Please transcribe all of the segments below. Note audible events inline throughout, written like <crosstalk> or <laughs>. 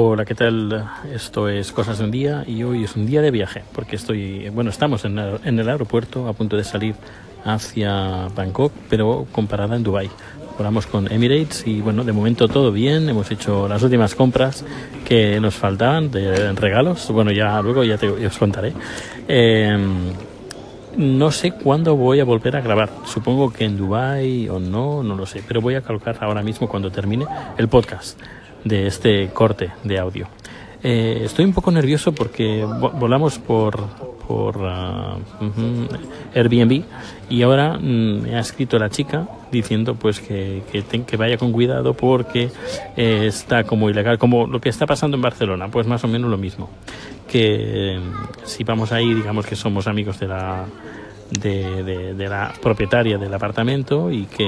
Hola, ¿qué tal? Esto es Cosas de un Día y hoy es un día de viaje porque estoy, bueno, estamos en el, aeropuerto a punto de salir hacia Bangkok, pero comparada en Dubai. Volamos con Emirates y bueno, de momento todo bien, hemos hecho las últimas compras que nos faltaban de regalos, bueno, ya luego ya, te, os contaré. Eh, no sé cuándo voy a volver a grabar. Supongo que en Dubai o no, no lo sé. Pero voy a colocar ahora mismo cuando termine el podcast de este corte de audio. Eh, estoy un poco nervioso porque volamos por, por uh, Airbnb y ahora mm, me ha escrito la chica diciendo pues que, que, vaya con cuidado porque eh, está como ilegal, como lo que está pasando en Barcelona, pues más o menos lo mismo que si vamos ahí, digamos que somos amigos de la, de, de, la propietaria del apartamento y que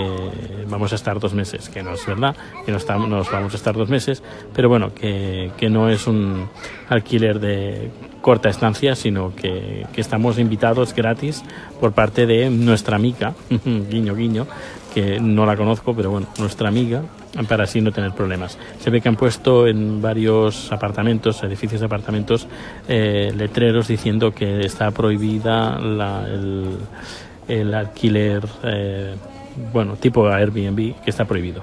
vamos a estar dos meses, que no es verdad, que no estamos, nos vamos a estar dos meses, pero bueno, que, que no es un alquiler de corta estancia, sino que, que estamos invitados gratis por parte de nuestra amiga, <laughs> guiño guiño, que no la conozco, pero bueno, nuestra amiga, para así no tener problemas. Se ve que han puesto en varios apartamentos, edificios de apartamentos, eh, letreros diciendo que está prohibida la, el, el, alquiler, eh, bueno, tipo Airbnb, que está prohibido.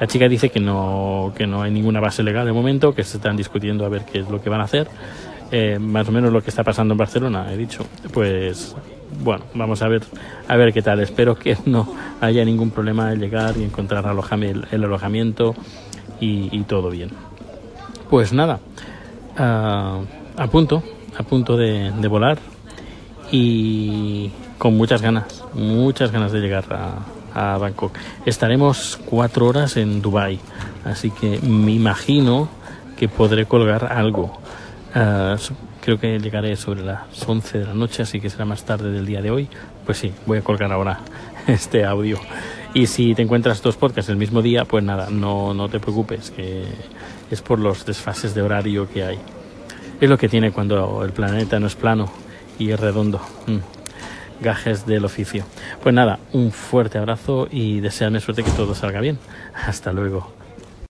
La chica dice que no, que no hay ninguna base legal de momento, que se están discutiendo a ver qué es lo que van a hacer. Eh, más o menos lo que está pasando en Barcelona, he dicho. Pues bueno, vamos a ver a ver qué tal. Espero que no haya ningún problema de llegar y encontrar alojamiento, el alojamiento y, todo bien. Pues nada, uh, a punto, a punto de, de, volar y con muchas ganas, muchas ganas de llegar a, a Bangkok. Estaremos cuatro horas en Dubai, así que me imagino que podré colgar algo. Uh, creo que llegaré sobre las 11 de la noche, así que será más tarde del día de hoy. Pues sí, voy a colgar ahora <laughs> este audio. Y si te encuentras dos podcasts el mismo día, pues nada, no, no te preocupes, que es por los desfases de horario que hay. Es lo que tiene cuando el planeta no es plano y es redondo. Mm. Gajes del oficio. Pues nada, un fuerte abrazo y desearme suerte que todo salga bien. Hasta luego.